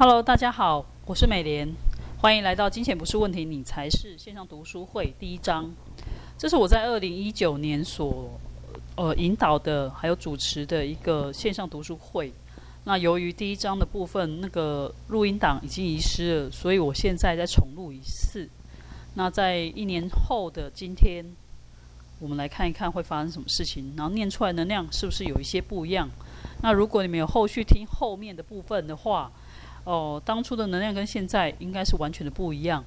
Hello，大家好，我是美莲，欢迎来到《金钱不是问题，你才是》线上读书会第一章。这是我在二零一九年所呃引导的，还有主持的一个线上读书会。那由于第一章的部分那个录音档已经遗失了，所以我现在再重录一次。那在一年后的今天，我们来看一看会发生什么事情，然后念出来能量是不是有一些不一样？那如果你们有后续听后面的部分的话，哦，当初的能量跟现在应该是完全的不一样。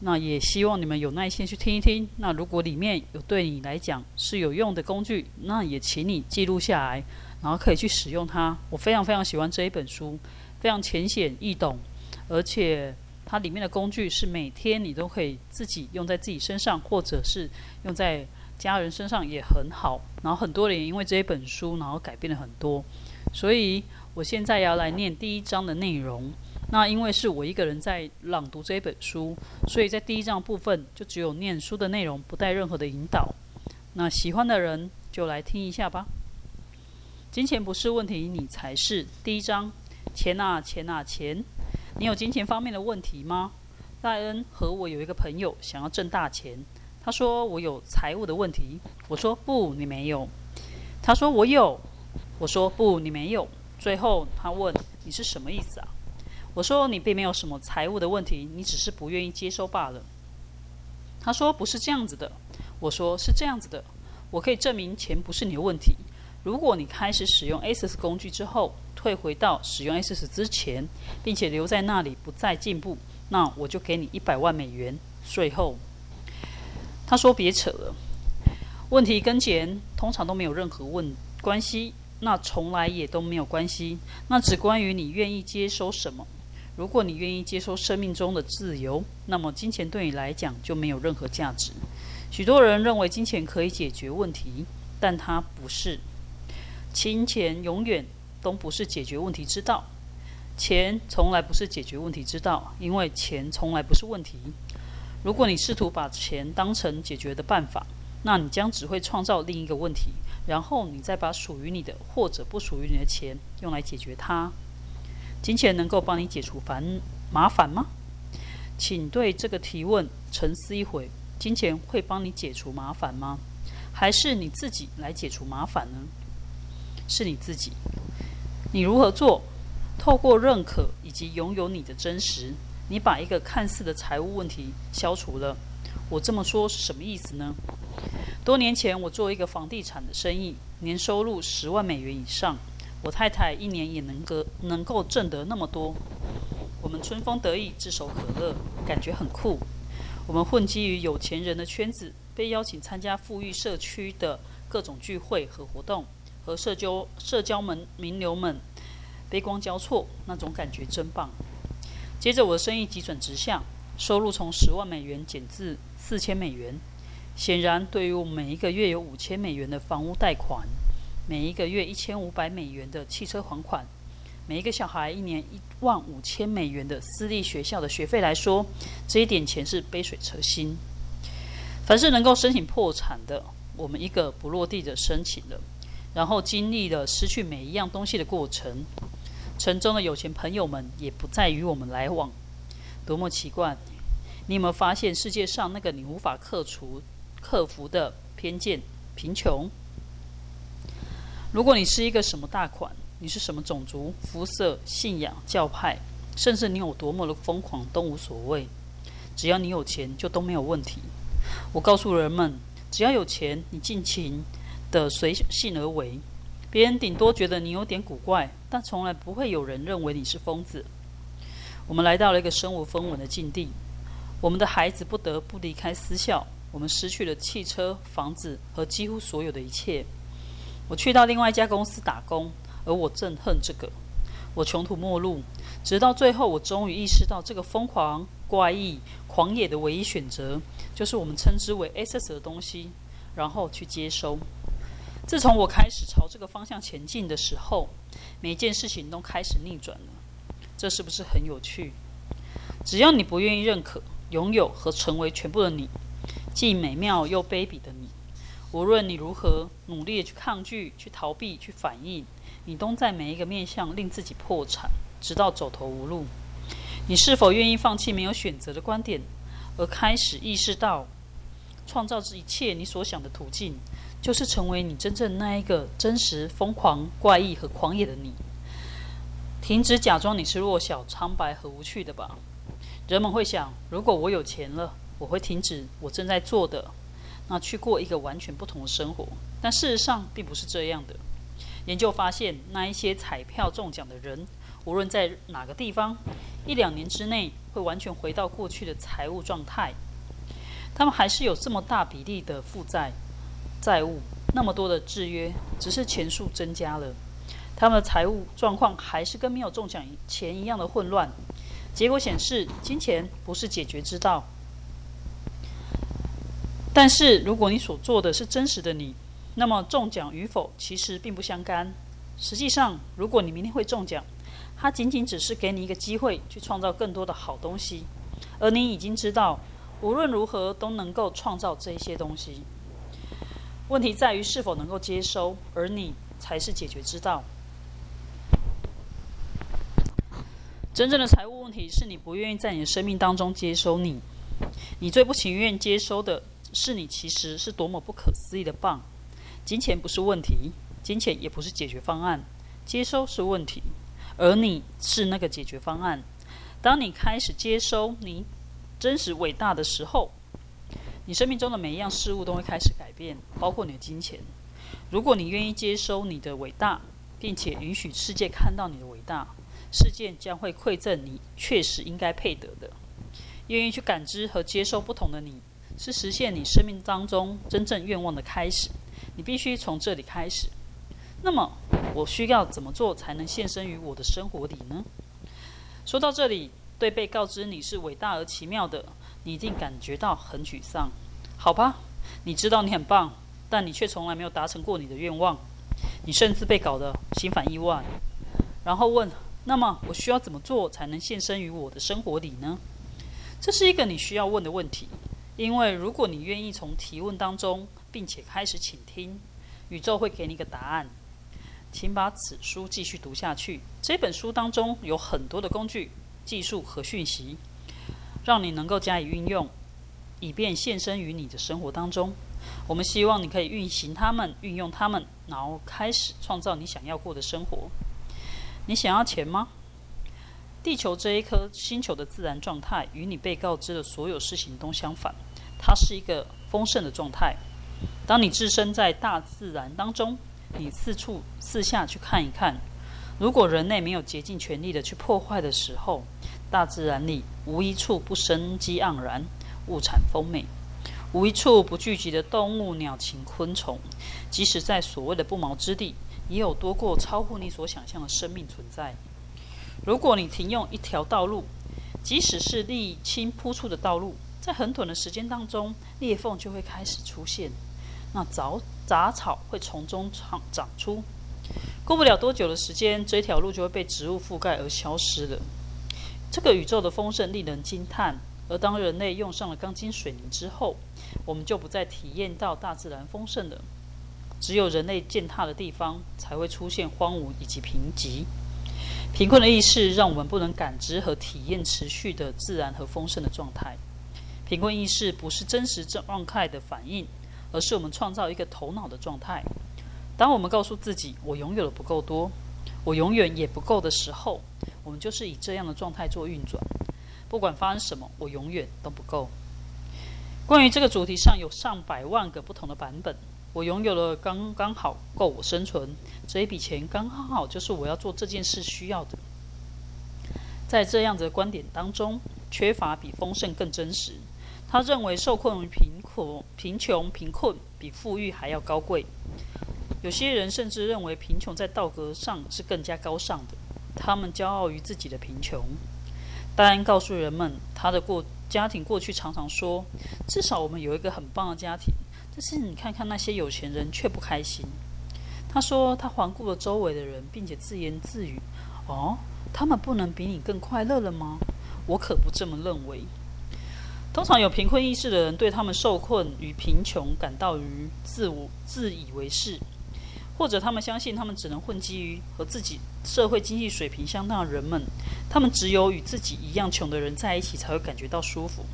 那也希望你们有耐心去听一听。那如果里面有对你来讲是有用的工具，那也请你记录下来，然后可以去使用它。我非常非常喜欢这一本书，非常浅显易懂，而且它里面的工具是每天你都可以自己用在自己身上，或者是用在家人身上也很好。然后很多人因为这一本书，然后改变了很多。所以我现在要来念第一章的内容。那因为是我一个人在朗读这本书，所以在第一章部分就只有念书的内容，不带任何的引导。那喜欢的人就来听一下吧。金钱不是问题，你才是。第一章，钱啊钱啊钱，你有金钱方面的问题吗？戴恩和我有一个朋友想要挣大钱，他说我有财务的问题，我说不，你没有。他说我有，我说不，你没有。最后他问你是什么意思啊？我说你并没有什么财务的问题，你只是不愿意接收罢了。他说不是这样子的。我说是这样子的。我可以证明钱不是你的问题。如果你开始使用 ASIS 工具之后，退回到使用 ASIS 之前，并且留在那里不再进步，那我就给你一百万美元税后。他说别扯了。问题跟钱通常都没有任何问关系，那从来也都没有关系。那只关于你愿意接收什么。如果你愿意接受生命中的自由，那么金钱对你来讲就没有任何价值。许多人认为金钱可以解决问题，但它不是。金钱永远都不是解决问题之道。钱从来不是解决问题之道，因为钱从来不是问题。如果你试图把钱当成解决的办法，那你将只会创造另一个问题，然后你再把属于你的或者不属于你的钱用来解决它。金钱能够帮你解除烦麻烦吗？请对这个提问沉思一会。金钱会帮你解除麻烦吗？还是你自己来解除麻烦呢？是你自己。你如何做？透过认可以及拥有你的真实，你把一个看似的财务问题消除了。我这么说是什么意思呢？多年前，我做一个房地产的生意，年收入十万美元以上。我太太一年也能够能够挣得那么多，我们春风得意、炙手可热，感觉很酷。我们混迹于有钱人的圈子，被邀请参加富裕社区的各种聚会和活动，和社交社交们名流们杯光交错，那种感觉真棒。接着我的生意急转直下，收入从十万美元减至四千美元。显然，对于我们每一个月有五千美元的房屋贷款。每一个月一千五百美元的汽车还款，每一个小孩一年一万五千美元的私立学校的学费来说，这一点钱是杯水车薪。凡是能够申请破产的，我们一个不落地的申请了，然后经历了失去每一样东西的过程。城中的有钱朋友们也不再与我们来往，多么奇怪！你有没有发现世界上那个你无法克除、克服的偏见——贫穷？如果你是一个什么大款，你是什么种族、肤色、信仰、教派，甚至你有多么的疯狂都无所谓，只要你有钱就都没有问题。我告诉人们，只要有钱，你尽情的随性而为，别人顶多觉得你有点古怪，但从来不会有人认为你是疯子。我们来到了一个身无分文的境地，我们的孩子不得不离开私校，我们失去了汽车、房子和几乎所有的一切。我去到另外一家公司打工，而我憎恨这个。我穷途末路，直到最后，我终于意识到，这个疯狂、怪异、狂野的唯一选择，就是我们称之为 SS 的东西，然后去接收。自从我开始朝这个方向前进的时候，每件事情都开始逆转了。这是不是很有趣？只要你不愿意认可、拥有和成为全部的你，既美妙又卑鄙的你。无论你如何努力去抗拒、去逃避、去反应，你都在每一个面向令自己破产，直到走投无路。你是否愿意放弃没有选择的观点，而开始意识到，创造这一切你所想的途径，就是成为你真正那一个真实、疯狂、怪异和狂野的你？停止假装你是弱小、苍白和无趣的吧。人们会想，如果我有钱了，我会停止我正在做的，那去过一个完全不同的生活。但事实上并不是这样的。研究发现，那一些彩票中奖的人，无论在哪个地方，一两年之内会完全回到过去的财务状态。他们还是有这么大比例的负债、债务，那么多的制约，只是钱数增加了，他们的财务状况还是跟没有中奖前一样的混乱。结果显示，金钱不是解决之道。但是，如果你所做的是真实的你，那么中奖与否其实并不相干。实际上，如果你明天会中奖，它仅仅只是给你一个机会去创造更多的好东西，而你已经知道，无论如何都能够创造这些东西。问题在于是否能够接收，而你才是解决之道。真正的财务问题是你不愿意在你的生命当中接收你，你最不情愿接收的是你其实是多么不可思议的棒。金钱不是问题，金钱也不是解决方案，接收是问题，而你是那个解决方案。当你开始接收你真实伟大的时候，你生命中的每一样事物都会开始改变，包括你的金钱。如果你愿意接收你的伟大，并且允许世界看到你的伟大，世界将会馈赠你确实应该配得的。愿意去感知和接受不同的你，是实现你生命当中真正愿望的开始。你必须从这里开始。那么，我需要怎么做才能现身于我的生活里呢？说到这里，对被告知你是伟大而奇妙的，你一定感觉到很沮丧。好吧，你知道你很棒，但你却从来没有达成过你的愿望。你甚至被搞得心烦意乱。然后问：那么，我需要怎么做才能现身于我的生活里呢？这是一个你需要问的问题，因为如果你愿意从提问当中。并且开始倾听，宇宙会给你一个答案。请把此书继续读下去。这本书当中有很多的工具、技术和讯息，让你能够加以运用，以便现身于你的生活当中。我们希望你可以运行它们、运用它们，然后开始创造你想要过的生活。你想要钱吗？地球这一颗星球的自然状态与你被告知的所有事情都相反，它是一个丰盛的状态。当你置身在大自然当中，你四处四下去看一看。如果人类没有竭尽全力的去破坏的时候，大自然里无一处不生机盎然、物产丰美，无一处不聚集的动物、鸟禽、昆虫。即使在所谓的不毛之地，也有多过超乎你所想象的生命存在。如果你停用一条道路，即使是沥青铺出的道路，在很短的时间当中，裂缝就会开始出现。那杂杂草会从中长长出，过不了多久的时间，这条路就会被植物覆盖而消失了。这个宇宙的丰盛令人惊叹。而当人类用上了钢筋水泥之后，我们就不再体验到大自然丰盛了。只有人类践踏的地方，才会出现荒芜以及贫瘠。贫困的意识让我们不能感知和体验持续的自然和丰盛的状态。贫困意识不是真实状态的反应。而是我们创造一个头脑的状态。当我们告诉自己“我拥有的不够多，我永远也不够”的时候，我们就是以这样的状态做运转。不管发生什么，我永远都不够。关于这个主题上有上百万个不同的版本。我拥有了刚刚好够我生存，这一笔钱刚刚好就是我要做这件事需要的。在这样的观点当中，缺乏比丰盛更真实。他认为受困于贫苦、贫穷、贫困比富裕还要高贵。有些人甚至认为贫穷在道德上是更加高尚的。他们骄傲于自己的贫穷。戴安告诉人们，他的过家庭过去常常说：“至少我们有一个很棒的家庭。”但是你看看那些有钱人却不开心。他说：“他环顾了周围的人，并且自言自语：‘哦，他们不能比你更快乐了吗？’我可不这么认为。”通常有贫困意识的人，对他们受困与贫穷感到于自我自以为是，或者他们相信他们只能混迹于和自己社会经济水平相当的人们，他们只有与自己一样穷的人在一起才会感觉到舒服。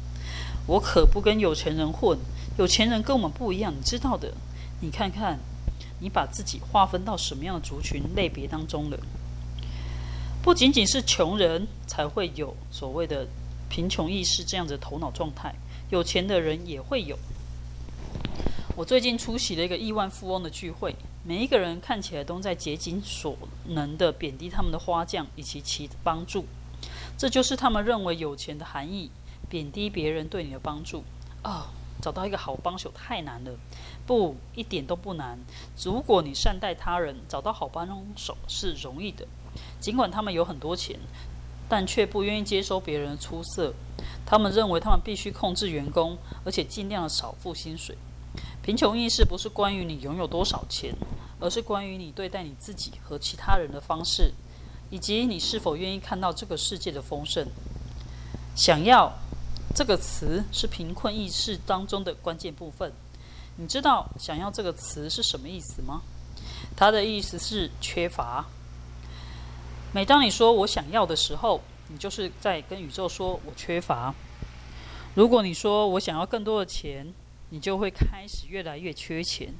我可不跟有钱人混，有钱人跟我们不一样，你知道的。你看看，你把自己划分到什么样的族群类别当中了？不仅仅是穷人才会有所谓的贫穷意识这样子的头脑状态，有钱的人也会有。我最近出席了一个亿万富翁的聚会，每一个人看起来都在竭尽所能的贬低他们的花匠以及其帮助，这就是他们认为有钱的含义。贬低别人对你的帮助哦，找到一个好帮手太难了。不，一点都不难。如果你善待他人，找到好帮手是容易的。尽管他们有很多钱，但却不愿意接收别人的出色。他们认为他们必须控制员工，而且尽量少付薪水。贫穷意识不是关于你拥有多少钱，而是关于你对待你自己和其他人的方式，以及你是否愿意看到这个世界的丰盛。想要这个词是贫困意识当中的关键部分。你知道“想要”这个词是什么意思吗？它的意思是缺乏。每当你说我想要的时候，你就是在跟宇宙说我缺乏。如果你说我想要更多的钱，你就会开始越来越缺钱。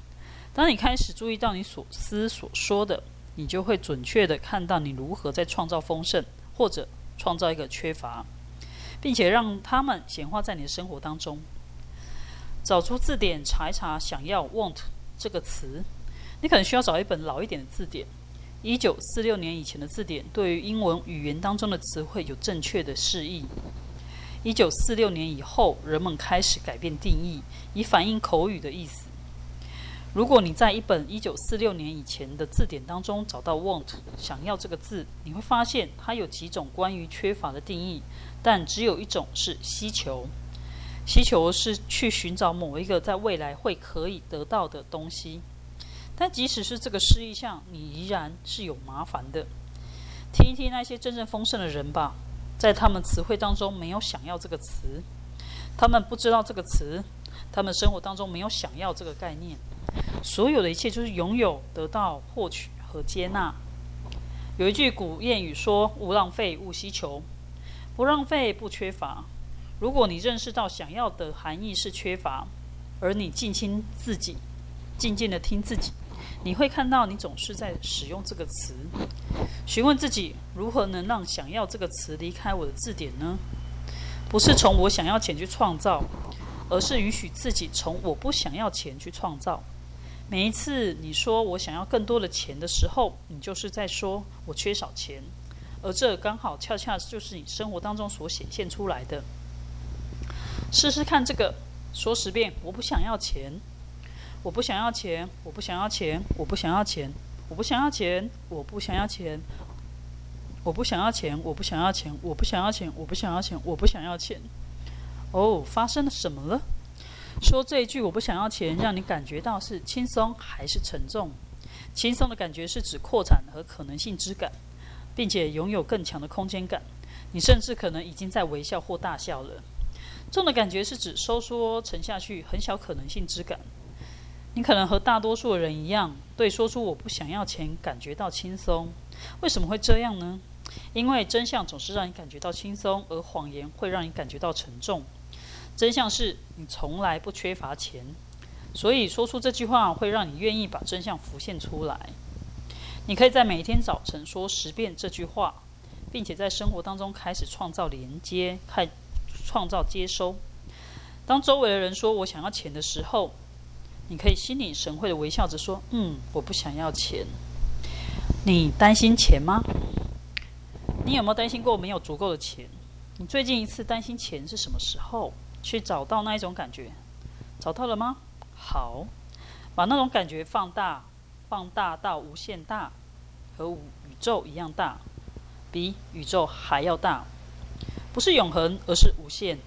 当你开始注意到你所思所说的，你就会准确的看到你如何在创造丰盛，或者创造一个缺乏，并且让他们显化在你的生活当中。找出字典查一查“想要 ”（want） 这个词，你可能需要找一本老一点的字典。一九四六年以前的字典对于英文语言当中的词汇有正确的释义。一九四六年以后，人们开始改变定义，以反映口语的意思。如果你在一本一九四六年以前的字典当中找到 “want” 想要这个字，你会发现它有几种关于缺乏的定义，但只有一种是需求。需求是去寻找某一个在未来会可以得到的东西。但即使是这个失意项，你依然是有麻烦的。听一听那些真正丰盛的人吧。在他们词汇当中没有“想要”这个词，他们不知道这个词，他们生活当中没有“想要”这个概念。所有的一切就是拥有、得到、获取和接纳。有一句古谚语说：“勿浪费，勿希求；不浪费，不缺乏。”如果你认识到“想要”的含义是缺乏，而你静听自己，静静的听自己。你会看到，你总是在使用这个词，询问自己如何能让“想要”这个词离开我的字典呢？不是从我想要钱去创造，而是允许自己从我不想要钱去创造。每一次你说我想要更多的钱的时候，你就是在说我缺少钱，而这刚好恰恰就是你生活当中所显现出来的。试试看这个，说十遍，我不想要钱。我不想要钱，我不想要钱，我不想要钱，我不想要钱，我不想要钱，我不想要钱，我不想要钱，我不想要钱，我不想要钱，我不想要钱。哦，发生了什么了？说这一句“我不想要钱”，让你感觉到是轻松还是沉重？轻松的感觉是指扩展和可能性之感，并且拥有更强的空间感。你甚至可能已经在微笑或大笑了。重的感觉是指收缩沉下去，很小可能性之感。你可能和大多数的人一样，对说出“我不想要钱”感觉到轻松。为什么会这样呢？因为真相总是让你感觉到轻松，而谎言会让你感觉到沉重。真相是你从来不缺乏钱，所以说出这句话会让你愿意把真相浮现出来。你可以在每天早晨说十遍这句话，并且在生活当中开始创造连接，开创造接收。当周围的人说我想要钱的时候，你可以心领神会的微笑着说：“嗯，我不想要钱。”你担心钱吗？你有没有担心过没有足够的钱？你最近一次担心钱是什么时候？去找到那一种感觉，找到了吗？好，把那种感觉放大，放大到无限大，和宇宙一样大，比宇宙还要大，不是永恒，而是无限。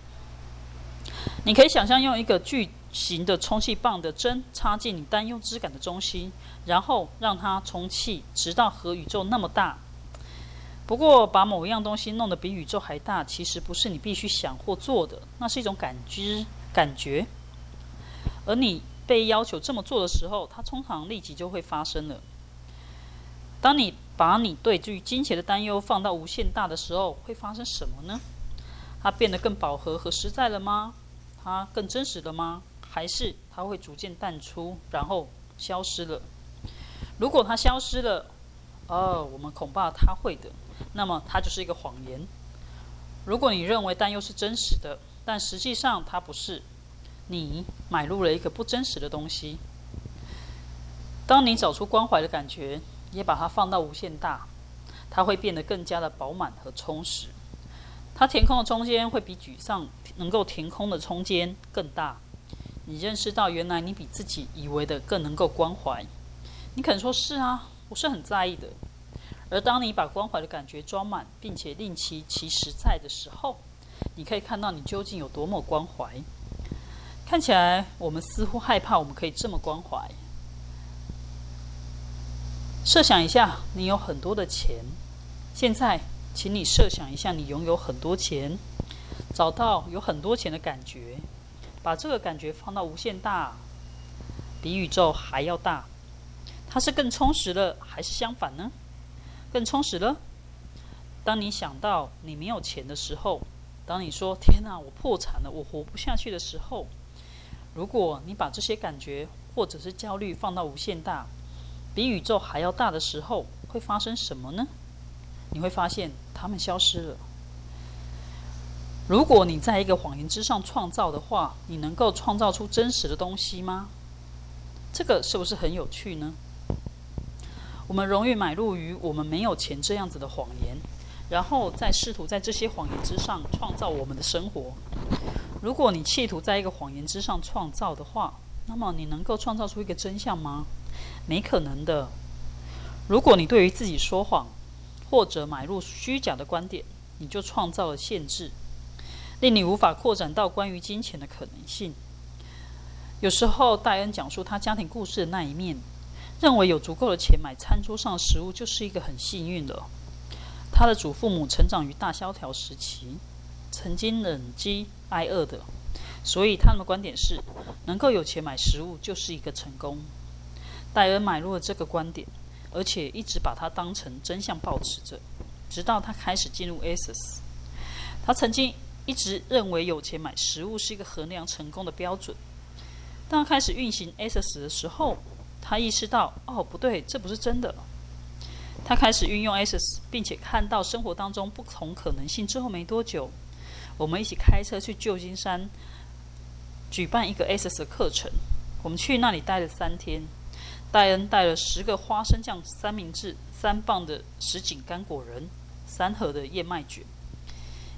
你可以想象用一个巨。型的充气棒的针插进你担忧之感的中心，然后让它充气，直到和宇宙那么大。不过，把某一样东西弄得比宇宙还大，其实不是你必须想或做的，那是一种感知、感觉。而你被要求这么做的时候，它通常立即就会发生了。当你把你对于金钱的担忧放到无限大的时候，会发生什么呢？它变得更饱和和实在了吗？它更真实了吗？还是它会逐渐淡出，然后消失了？如果它消失了，哦，我们恐怕它会的。那么它就是一个谎言。如果你认为担忧是真实的，但实际上它不是，你买入了一个不真实的东西。当你找出关怀的感觉，也把它放到无限大，它会变得更加的饱满和充实。它填空的空间会比沮丧能够填空的空间更大。你认识到，原来你比自己以为的更能够关怀。你可能说是啊，我是很在意的。而当你把关怀的感觉装满，并且令其其实在的时候，你可以看到你究竟有多么关怀。看起来我们似乎害怕我们可以这么关怀。设想一下，你有很多的钱。现在，请你设想一下，你拥有很多钱，找到有很多钱的感觉，把这个感觉放到无限大，比宇宙还要大。它是更充实了，还是相反呢？更充实了。当你想到你没有钱的时候，当你说“天哪，我破产了，我活不下去”的时候，如果你把这些感觉或者是焦虑放到无限大，比宇宙还要大的时候，会发生什么呢？你会发现它们消失了。如果你在一个谎言之上创造的话，你能够创造出真实的东西吗？这个是不是很有趣呢？我们容易买入于我们没有钱这样子的谎言，然后再试图在这些谎言之上创造我们的生活。如果你企图在一个谎言之上创造的话，那么你能够创造出一个真相吗？没可能的。如果你对于自己说谎，或者买入虚假的观点，你就创造了限制，令你无法扩展到关于金钱的可能性。有时候，戴恩讲述他家庭故事的那一面。认为有足够的钱买餐桌上的食物就是一个很幸运的。他的祖父母成长于大萧条时期，曾经忍饥挨饿的，所以他们的观点是，能够有钱买食物就是一个成功。戴恩买入了这个观点，而且一直把它当成真相保持着，直到他开始进入 ASIS。他曾经一直认为有钱买食物是一个衡量成功的标准。当他开始运行 ASIS 的时候，他意识到，哦，不对，这不是真的。他开始运用 SS，并且看到生活当中不同可能性。之后没多久，我们一起开车去旧金山举办一个 SS 的课程。我们去那里待了三天。戴恩带了十个花生酱三明治、三磅的什锦干果仁、三盒的燕麦卷。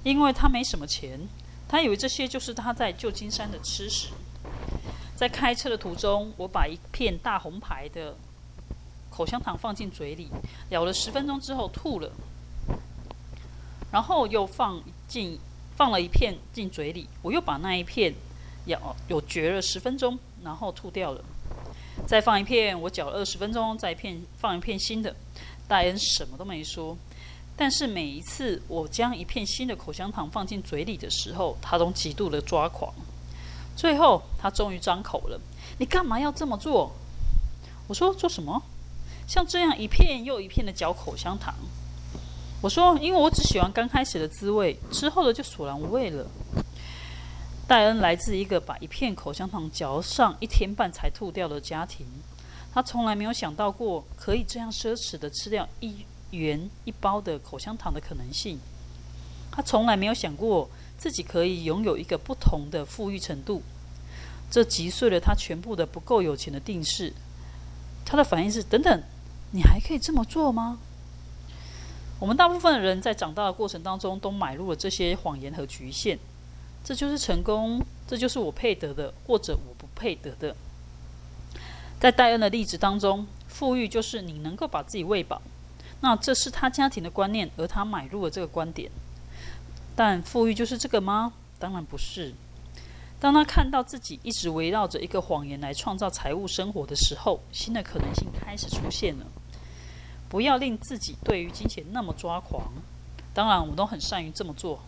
因为他没什么钱，他以为这些就是他在旧金山的吃食。在开车的途中，我把一片大红牌的口香糖放进嘴里，咬了十分钟之后吐了，然后又放进放了一片进嘴里，我又把那一片咬有嚼了十分钟，然后吐掉了，再放一片，我嚼了二十分钟，再片放一片新的。戴恩什么都没说，但是每一次我将一片新的口香糖放进嘴里的时候，他都极度的抓狂。最后，他终于张口了：“你干嘛要这么做？”我说：“做什么？像这样一片又一片的嚼口香糖。”我说：“因为我只喜欢刚开始的滋味，之后的就索然无味了。”戴恩来自一个把一片口香糖嚼上一天半才吐掉的家庭，他从来没有想到过可以这样奢侈的吃掉一元一包的口香糖的可能性。他从来没有想过。自己可以拥有一个不同的富裕程度，这击碎了他全部的不够有钱的定式。他的反应是：等等，你还可以这么做吗？我们大部分的人在长大的过程当中都买入了这些谎言和局限。这就是成功，这就是我配得的，或者我不配得的。在戴恩的例子当中，富裕就是你能够把自己喂饱。那这是他家庭的观念，而他买入了这个观点。但富裕就是这个吗？当然不是。当他看到自己一直围绕着一个谎言来创造财务生活的时候，新的可能性开始出现了。不要令自己对于金钱那么抓狂。当然，我们都很善于这么做。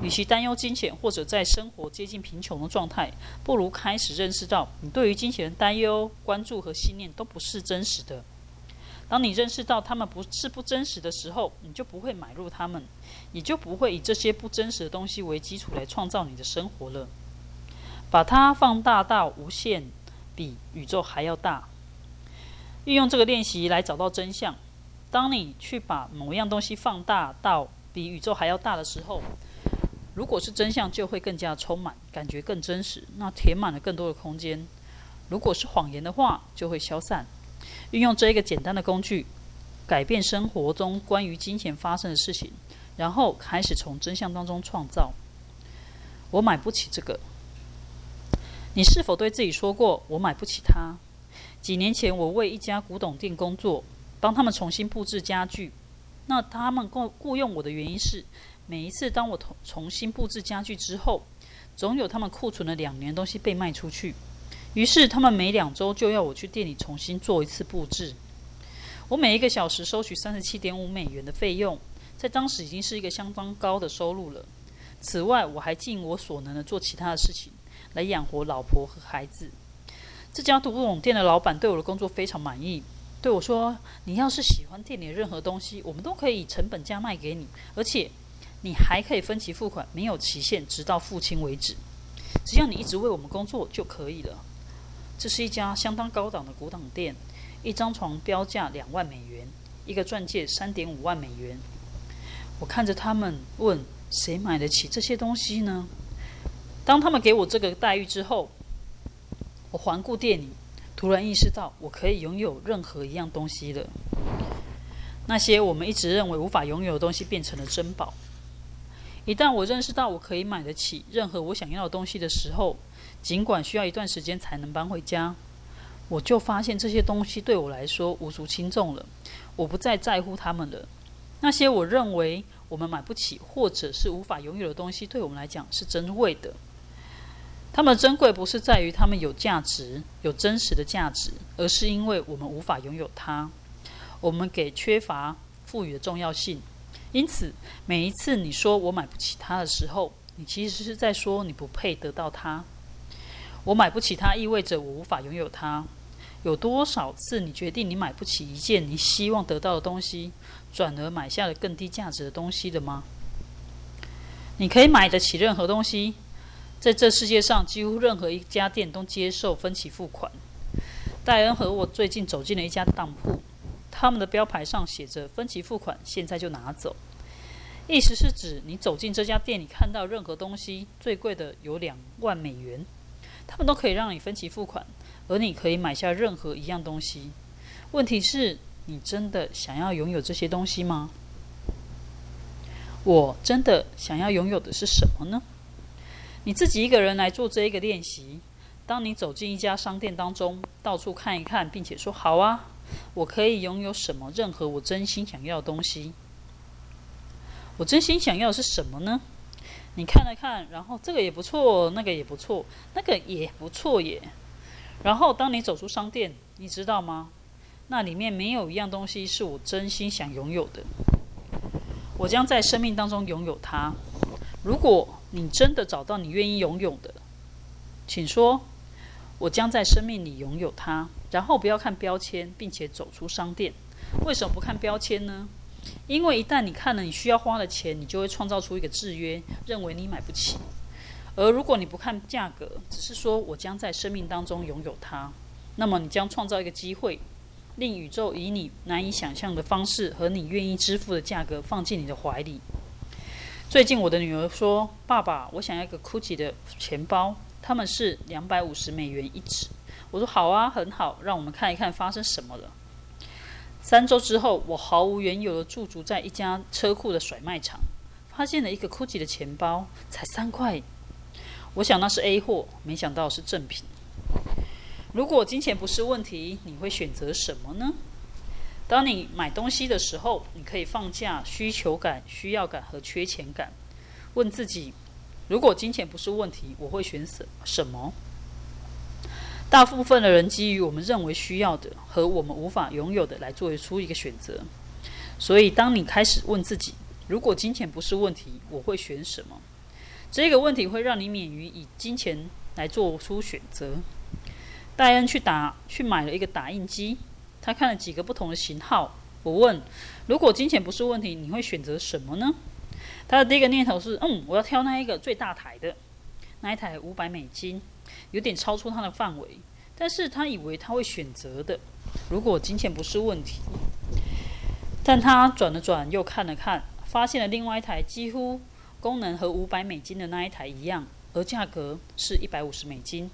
与其担忧金钱或者在生活接近贫穷的状态，不如开始认识到，你对于金钱的担忧、关注和信念都不是真实的。当你认识到他们不是不真实的时候，你就不会买入他们，也就不会以这些不真实的东西为基础来创造你的生活了。把它放大到无限，比宇宙还要大。运用这个练习来找到真相。当你去把某样东西放大到比宇宙还要大的时候，如果是真相，就会更加充满，感觉更真实，那填满了更多的空间。如果是谎言的话，就会消散。运用这一个简单的工具，改变生活中关于金钱发生的事情，然后开始从真相当中创造。我买不起这个。你是否对自己说过“我买不起它”？几年前，我为一家古董店工作，帮他们重新布置家具。那他们雇雇佣我的原因是，每一次当我重重新布置家具之后，总有他们库存了两年东西被卖出去。于是，他们每两周就要我去店里重新做一次布置。我每一个小时收取三十七点五美元的费用，在当时已经是一个相当高的收入了。此外，我还尽我所能的做其他的事情。来养活老婆和孩子。这家古董店的老板对我的工作非常满意，对我说：“你要是喜欢店里的任何东西，我们都可以以成本价卖给你，而且你还可以分期付款，没有期限，直到付清为止。只要你一直为我们工作就可以了。”这是一家相当高档的古董店，一张床标价两万美元，一个钻戒三点五万美元。我看着他们问：“谁买得起这些东西呢？”当他们给我这个待遇之后，我环顾店里，突然意识到我可以拥有任何一样东西了。那些我们一直认为无法拥有的东西变成了珍宝。一旦我认识到我可以买得起任何我想要的东西的时候，尽管需要一段时间才能搬回家，我就发现这些东西对我来说无足轻重了。我不再在乎他们了。那些我认为我们买不起或者是无法拥有的东西，对我们来讲是珍贵的。它们珍贵不是在于它们有价值、有真实的价值，而是因为我们无法拥有它，我们给缺乏赋予的重要性。因此，每一次你说我买不起它的时候，你其实是在说你不配得到它。我买不起它，意味着我无法拥有它。有多少次你决定你买不起一件你希望得到的东西，转而买下了更低价值的东西的吗？你可以买得起任何东西。在这世界上，几乎任何一家店都接受分期付款。戴恩和我最近走进了一家当铺，他们的标牌上写着“分期付款，现在就拿走”，意思是指你走进这家店里看到任何东西，最贵的有两万美元，他们都可以让你分期付款，而你可以买下任何一样东西。问题是，你真的想要拥有这些东西吗？我真的想要拥有的是什么呢？你自己一个人来做这一个练习。当你走进一家商店当中，到处看一看，并且说：“好啊，我可以拥有什么？任何我真心想要的东西。我真心想要的是什么呢？”你看了看，然后这个也不错，那个也不错，那个也不错耶。然后当你走出商店，你知道吗？那里面没有一样东西是我真心想拥有的。我将在生命当中拥有它。如果你真的找到你愿意拥有的，请说，我将在生命里拥有它。然后不要看标签，并且走出商店。为什么不看标签呢？因为一旦你看了你需要花的钱，你就会创造出一个制约，认为你买不起。而如果你不看价格，只是说我将在生命当中拥有它，那么你将创造一个机会，令宇宙以你难以想象的方式和你愿意支付的价格放进你的怀里。最近我的女儿说：“爸爸，我想要一个 GUCCI 的钱包，他们是两百五十美元一只。”我说：“好啊，很好，让我们看一看发生什么了。”三周之后，我毫无缘由的驻足在一家车库的甩卖场，发现了一个 GUCCI 的钱包，才三块。我想那是 A 货，没想到是正品。如果金钱不是问题，你会选择什么呢？当你买东西的时候，你可以放下需求感、需要感和缺钱感，问自己：如果金钱不是问题，我会选什什么？大部分的人基于我们认为需要的和我们无法拥有的来做出一个选择。所以，当你开始问自己：如果金钱不是问题，我会选什么？这个问题会让你免于以金钱来做出选择。戴恩去打去买了一个打印机。他看了几个不同的型号。我问：如果金钱不是问题，你会选择什么呢？他的第一个念头是：嗯，我要挑那一个最大台的，那一台五百美金，有点超出他的范围。但是他以为他会选择的，如果金钱不是问题。但他转了转，又看了看，发现了另外一台几乎功能和五百美金的那一台一样，而价格是一百五十美金。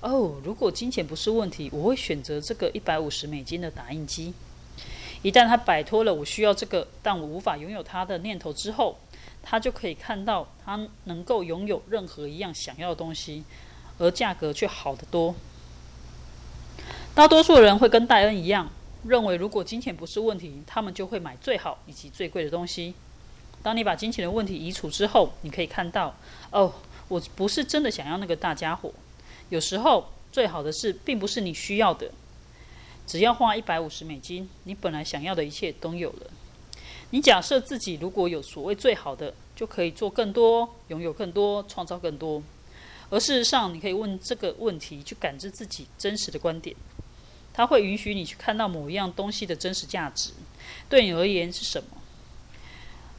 哦，如果金钱不是问题，我会选择这个一百五十美金的打印机。一旦他摆脱了我需要这个，但我无法拥有它的念头之后，他就可以看到他能够拥有任何一样想要的东西，而价格却好得多。大多数人会跟戴恩一样，认为如果金钱不是问题，他们就会买最好以及最贵的东西。当你把金钱的问题移除之后，你可以看到，哦，我不是真的想要那个大家伙。有时候，最好的是并不是你需要的。只要花一百五十美金，你本来想要的一切都有了。你假设自己如果有所谓最好的，就可以做更多，拥有更多，创造更多。而事实上，你可以问这个问题，去感知自己真实的观点。它会允许你去看到某一样东西的真实价值，对你而言是什么？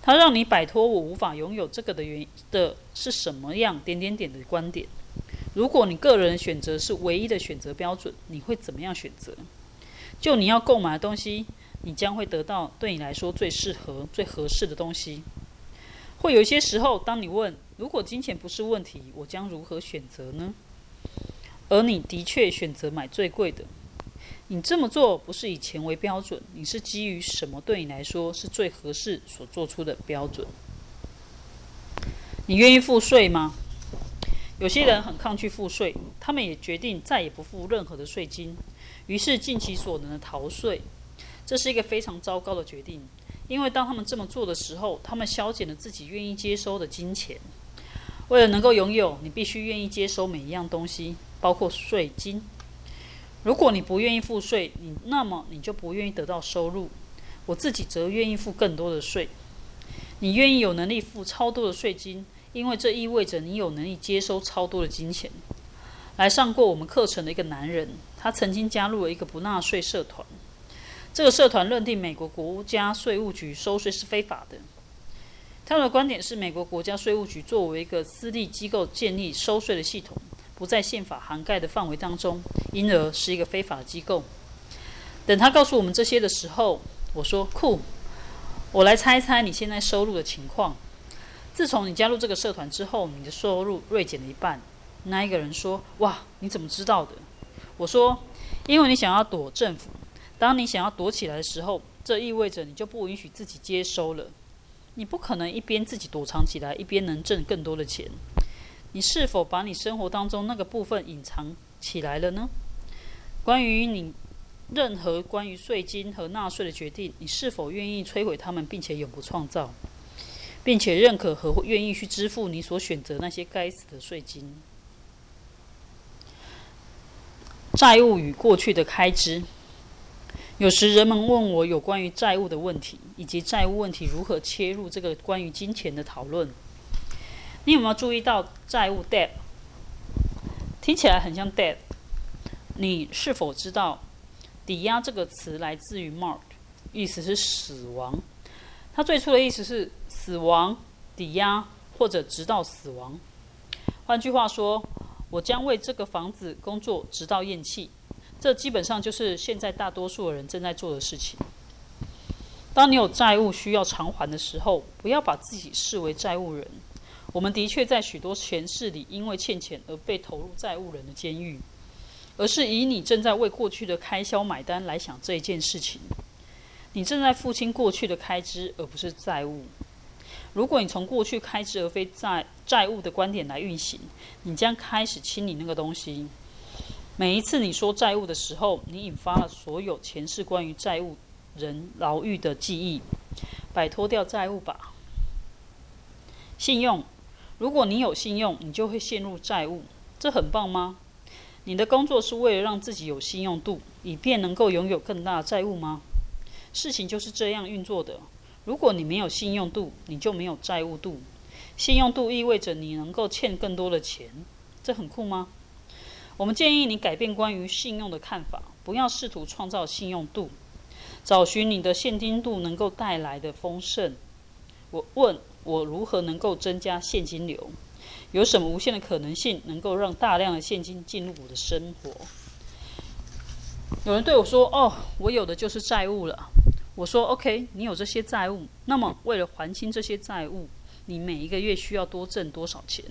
它让你摆脱我无法拥有这个的原的是什么样点点点的观点？如果你个人选择是唯一的选择标准，你会怎么样选择？就你要购买的东西，你将会得到对你来说最适合、最合适的东西。会有一些时候，当你问“如果金钱不是问题，我将如何选择呢？”而你的确选择买最贵的。你这么做不是以钱为标准，你是基于什么对你来说是最合适所做出的标准？你愿意付税吗？有些人很抗拒付税，他们也决定再也不付任何的税金。于是尽其所能的逃税，这是一个非常糟糕的决定，因为当他们这么做的时候，他们消减了自己愿意接收的金钱。为了能够拥有，你必须愿意接收每一样东西，包括税金。如果你不愿意付税，你那么你就不愿意得到收入。我自己则愿意付更多的税。你愿意有能力付超多的税金，因为这意味着你有能力接收超多的金钱。来上过我们课程的一个男人。他曾经加入了一个不纳税社团，这个社团认定美国国家税务局收税是非法的。他的观点是，美国国家税务局作为一个私立机构建立收税的系统，不在宪法涵盖的范围当中，因而是一个非法机构。等他告诉我们这些的时候，我说：“酷，我来猜猜你现在收入的情况。自从你加入这个社团之后，你的收入锐减了一半。”那一个人说：“哇，你怎么知道的？”我说，因为你想要躲政府，当你想要躲起来的时候，这意味着你就不允许自己接收了。你不可能一边自己躲藏起来，一边能挣更多的钱。你是否把你生活当中那个部分隐藏起来了呢？关于你任何关于税金和纳税的决定，你是否愿意摧毁他们，并且永不创造，并且认可和愿意去支付你所选择那些该死的税金？债务与过去的开支。有时人们问我有关于债务的问题，以及债务问题如何切入这个关于金钱的讨论。你有没有注意到债务 （debt） 听起来很像 dead？你是否知道抵押这个词来自于 “mark”，意思是死亡。它最初的意思是死亡、抵押或者直到死亡。换句话说。我将为这个房子工作直到咽气，这基本上就是现在大多数的人正在做的事情。当你有债务需要偿还的时候，不要把自己视为债务人。我们的确在许多前世里因为欠钱而被投入债务人的监狱，而是以你正在为过去的开销买单来想这一件事情。你正在付清过去的开支，而不是债务。如果你从过去开支而非债债务的观点来运行，你将开始清理那个东西。每一次你说债务的时候，你引发了所有前世关于债务人牢狱的记忆。摆脱掉债务吧。信用，如果你有信用，你就会陷入债务。这很棒吗？你的工作是为了让自己有信用度，以便能够拥有更大的债务吗？事情就是这样运作的。如果你没有信用度，你就没有债务度。信用度意味着你能够欠更多的钱，这很酷吗？我们建议你改变关于信用的看法，不要试图创造信用度，找寻你的现金度能够带来的丰盛。我问我如何能够增加现金流？有什么无限的可能性能够让大量的现金进入我的生活？有人对我说：“哦，我有的就是债务了。”我说：“OK，你有这些债务，那么为了还清这些债务，你每一个月需要多挣多少钱？”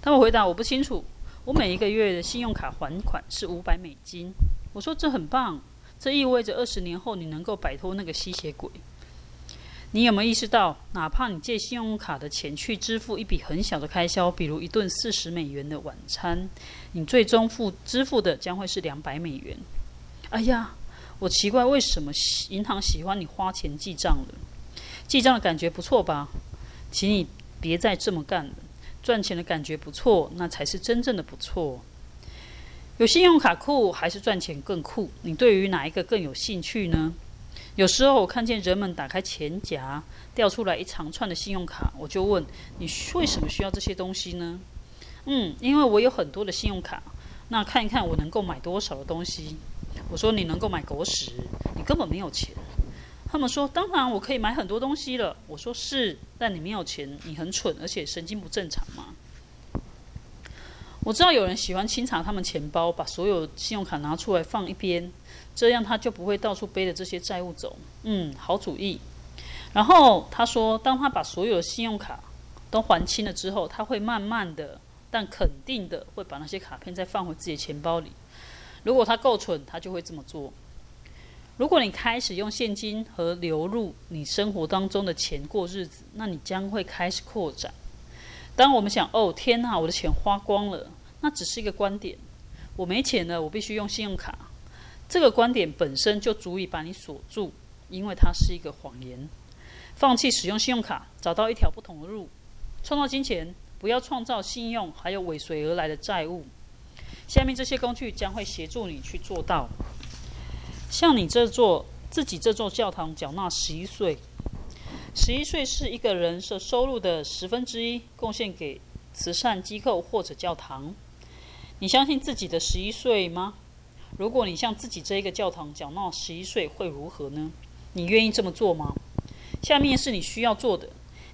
他们回答：“我不清楚。我每一个月的信用卡还款是五百美金。”我说：“这很棒，这意味着二十年后你能够摆脱那个吸血鬼。”你有没有意识到，哪怕你借信用卡的钱去支付一笔很小的开销，比如一顿四十美元的晚餐，你最终付支付的将会是两百美元？哎呀，我奇怪为什么银行喜欢你花钱记账了？记账的感觉不错吧？请你别再这么干了。赚钱的感觉不错，那才是真正的不错。有信用卡酷还是赚钱更酷？你对于哪一个更有兴趣呢？有时候我看见人们打开钱夹，掉出来一长串的信用卡，我就问：你为什么需要这些东西呢？嗯，因为我有很多的信用卡，那看一看我能够买多少的东西。我说：你能够买狗屎，你根本没有钱。他们说：当然我可以买很多东西了。我说：是，但你没有钱，你很蠢，而且神经不正常嘛。我知道有人喜欢清查他们钱包，把所有信用卡拿出来放一边。这样他就不会到处背着这些债务走。嗯，好主意。然后他说，当他把所有的信用卡都还清了之后，他会慢慢的，但肯定的会把那些卡片再放回自己的钱包里。如果他够蠢，他就会这么做。如果你开始用现金和流入你生活当中的钱过日子，那你将会开始扩展。当我们想，哦天哪，我的钱花光了，那只是一个观点。我没钱了，我必须用信用卡。这个观点本身就足以把你锁住，因为它是一个谎言。放弃使用信用卡，找到一条不同的路，创造金钱，不要创造信用，还有尾随而来的债务。下面这些工具将会协助你去做到。像你这座自己这座教堂缴纳十一岁，十一岁是一个人所收入的十分之一，贡献给慈善机构或者教堂。你相信自己的十一岁吗？如果你向自己这一个教堂缴纳十一岁会如何呢？你愿意这么做吗？下面是你需要做的：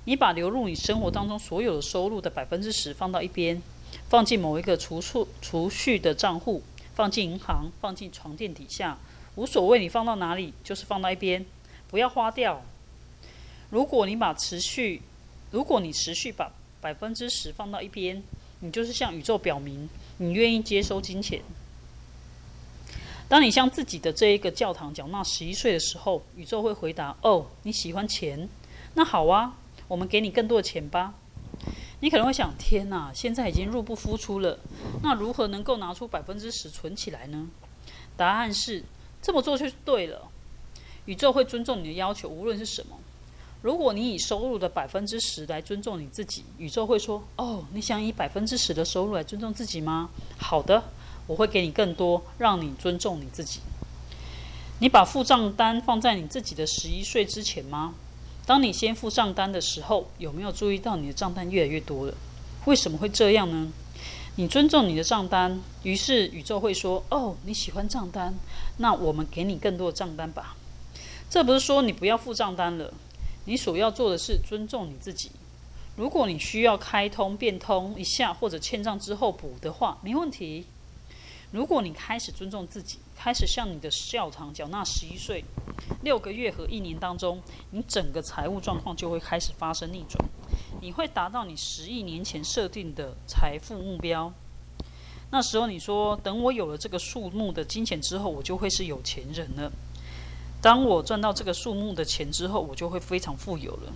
你把流入你生活当中所有的收入的百分之十放到一边，放进某一个储蓄储蓄的账户，放进银行，放进床垫底下，无所谓你放到哪里，就是放到一边，不要花掉。如果你把持续，如果你持续把百分之十放到一边，你就是向宇宙表明你愿意接收金钱。当你向自己的这一个教堂缴纳十一岁的时候，宇宙会回答：“哦，你喜欢钱？那好啊，我们给你更多的钱吧。”你可能会想：“天哪，现在已经入不敷出了，那如何能够拿出百分之十存起来呢？”答案是：这么做就是对了。宇宙会尊重你的要求，无论是什么。如果你以收入的百分之十来尊重你自己，宇宙会说：“哦，你想以百分之十的收入来尊重自己吗？”好的。我会给你更多，让你尊重你自己。你把付账单放在你自己的十一岁之前吗？当你先付账单的时候，有没有注意到你的账单越来越多了？为什么会这样呢？你尊重你的账单，于是宇宙会说：“哦，你喜欢账单，那我们给你更多的账单吧。”这不是说你不要付账单了，你所要做的是尊重你自己。如果你需要开通变通一下，或者欠账之后补的话，没问题。如果你开始尊重自己，开始向你的教堂缴纳十一岁，六个月和一年当中，你整个财务状况就会开始发生逆转，你会达到你十亿年前设定的财富目标。那时候你说，等我有了这个数目的金钱之后，我就会是有钱人了。当我赚到这个数目的钱之后，我就会非常富有了。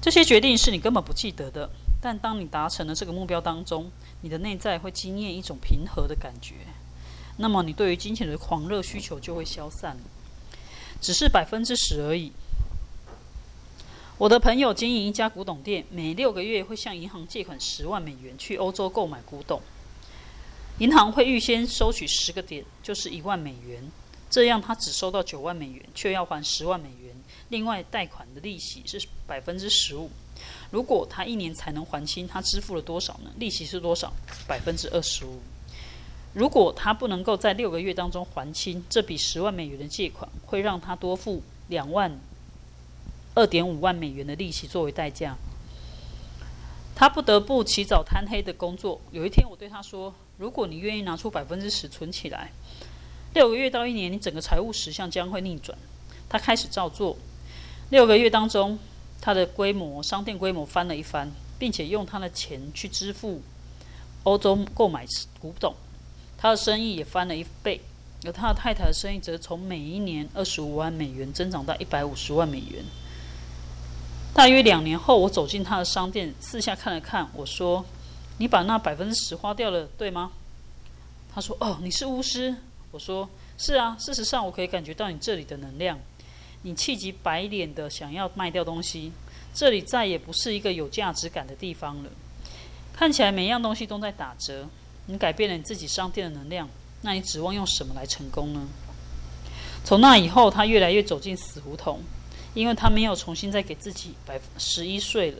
这些决定是你根本不记得的。但当你达成了这个目标当中，你的内在会经验一种平和的感觉，那么你对于金钱的狂热需求就会消散了，只是百分之十而已。我的朋友经营一家古董店，每六个月会向银行借款十万美元去欧洲购买古董，银行会预先收取十个点，就是一万美元，这样他只收到九万美元，却要还十万美元，另外贷款的利息是百分之十五。如果他一年才能还清，他支付了多少呢？利息是多少？百分之二十五。如果他不能够在六个月当中还清这笔十万美元的借款，会让他多付两万二点五万美元的利息作为代价。他不得不起早贪黑的工作。有一天，我对他说：“如果你愿意拿出百分之十存起来，六个月到一年，你整个财务实相将会逆转。”他开始照做。六个月当中，他的规模商店规模翻了一番，并且用他的钱去支付欧洲购买古董。他的生意也翻了一倍，而他的太太的生意则从每一年二十五万美元增长到一百五十万美元。大约两年后，我走进他的商店，四下看了看。我说：“你把那百分之十花掉了，对吗？”他说：“哦，你是巫师。”我说：“是啊，事实上我可以感觉到你这里的能量。你气急白脸的想要卖掉东西，这里再也不是一个有价值感的地方了。看起来每样东西都在打折。你改变了你自己商店的能量，那你指望用什么来成功呢？”从那以后，他越来越走进死胡同。因为他没有重新再给自己百十一岁了。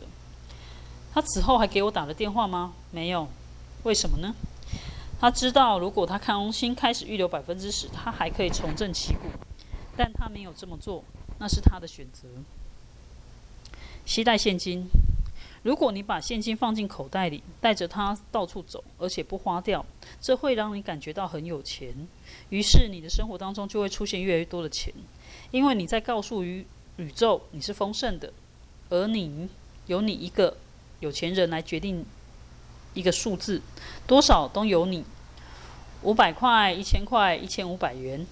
他此后还给我打了电话吗？没有。为什么呢？他知道，如果他康心开始预留百分之十，他还可以重振旗鼓。但他没有这么做，那是他的选择。携带现金，如果你把现金放进口袋里，带着它到处走，而且不花掉，这会让你感觉到很有钱。于是你的生活当中就会出现越来越多的钱，因为你在告诉于。宇宙，你是丰盛的，而你由你一个有钱人来决定一个数字，多少都由你。五百块、一千块、一千五百元，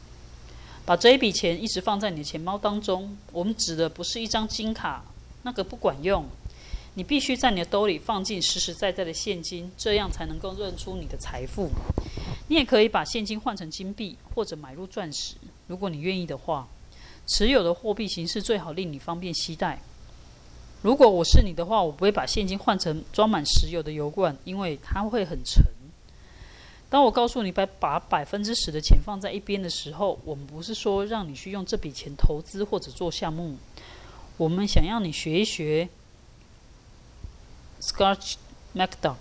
把这一笔钱一直放在你的钱包当中。我们指的不是一张金卡，那个不管用。你必须在你的兜里放进实实在在的现金，这样才能够认出你的财富。你也可以把现金换成金币，或者买入钻石，如果你愿意的话。持有的货币形式最好令你方便携带。如果我是你的话，我不会把现金换成装满石油的油罐，因为它会很沉。当我告诉你把把百分之十的钱放在一边的时候，我们不是说让你去用这笔钱投资或者做项目，我们想要你学一学 Scotch MacDuck。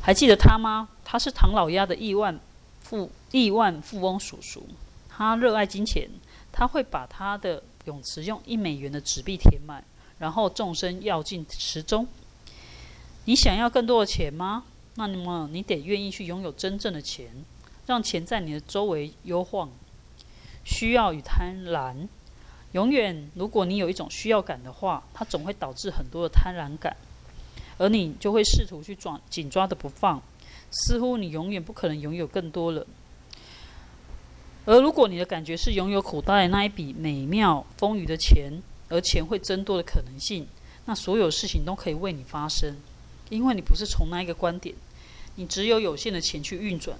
还记得他吗？他是唐老鸭的亿万富亿万富翁叔叔，他热爱金钱。他会把他的泳池用一美元的纸币填满，然后纵身跃进池中。你想要更多的钱吗？那么你得愿意去拥有真正的钱，让钱在你的周围悠晃。需要与贪婪，永远，如果你有一种需要感的话，它总会导致很多的贪婪感，而你就会试图去抓紧抓的不放，似乎你永远不可能拥有更多了。而如果你的感觉是拥有口袋那一笔美妙丰腴的钱，而钱会增多的可能性，那所有事情都可以为你发生，因为你不是从那一个观点，你只有有限的钱去运转，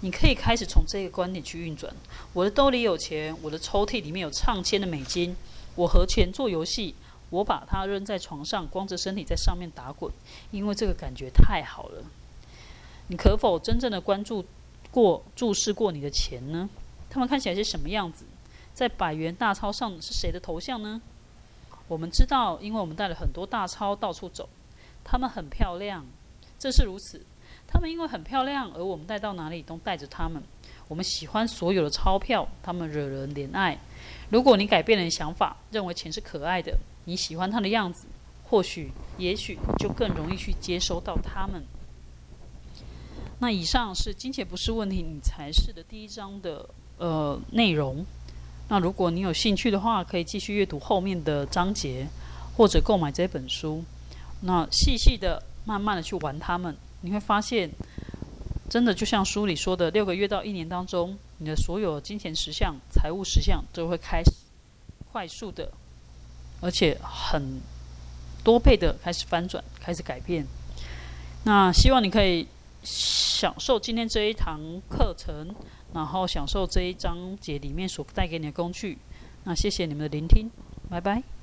你可以开始从这个观点去运转。我的兜里有钱，我的抽屉里面有上千的美金，我和钱做游戏，我把它扔在床上，光着身体在上面打滚，因为这个感觉太好了。你可否真正的关注过、注视过你的钱呢？他们看起来是什么样子？在百元大钞上是谁的头像呢？我们知道，因为我们带了很多大钞到处走，它们很漂亮。正是如此，它们因为很漂亮，而我们带到哪里都带着它们。我们喜欢所有的钞票，它们惹人怜爱。如果你改变了想法，认为钱是可爱的，你喜欢他的样子，或许、也许就更容易去接收到他们。那以上是金钱不是问题，你才是的第一章的。呃，内容。那如果你有兴趣的话，可以继续阅读后面的章节，或者购买这本书。那细细的、慢慢的去玩他们，你会发现，真的就像书里说的，六个月到一年当中，你的所有金钱实相、财务实相都会开始快速的，而且很多倍的开始翻转，开始改变。那希望你可以享受今天这一堂课程。然后享受这一章节里面所带给你的工具。那谢谢你们的聆听，拜拜。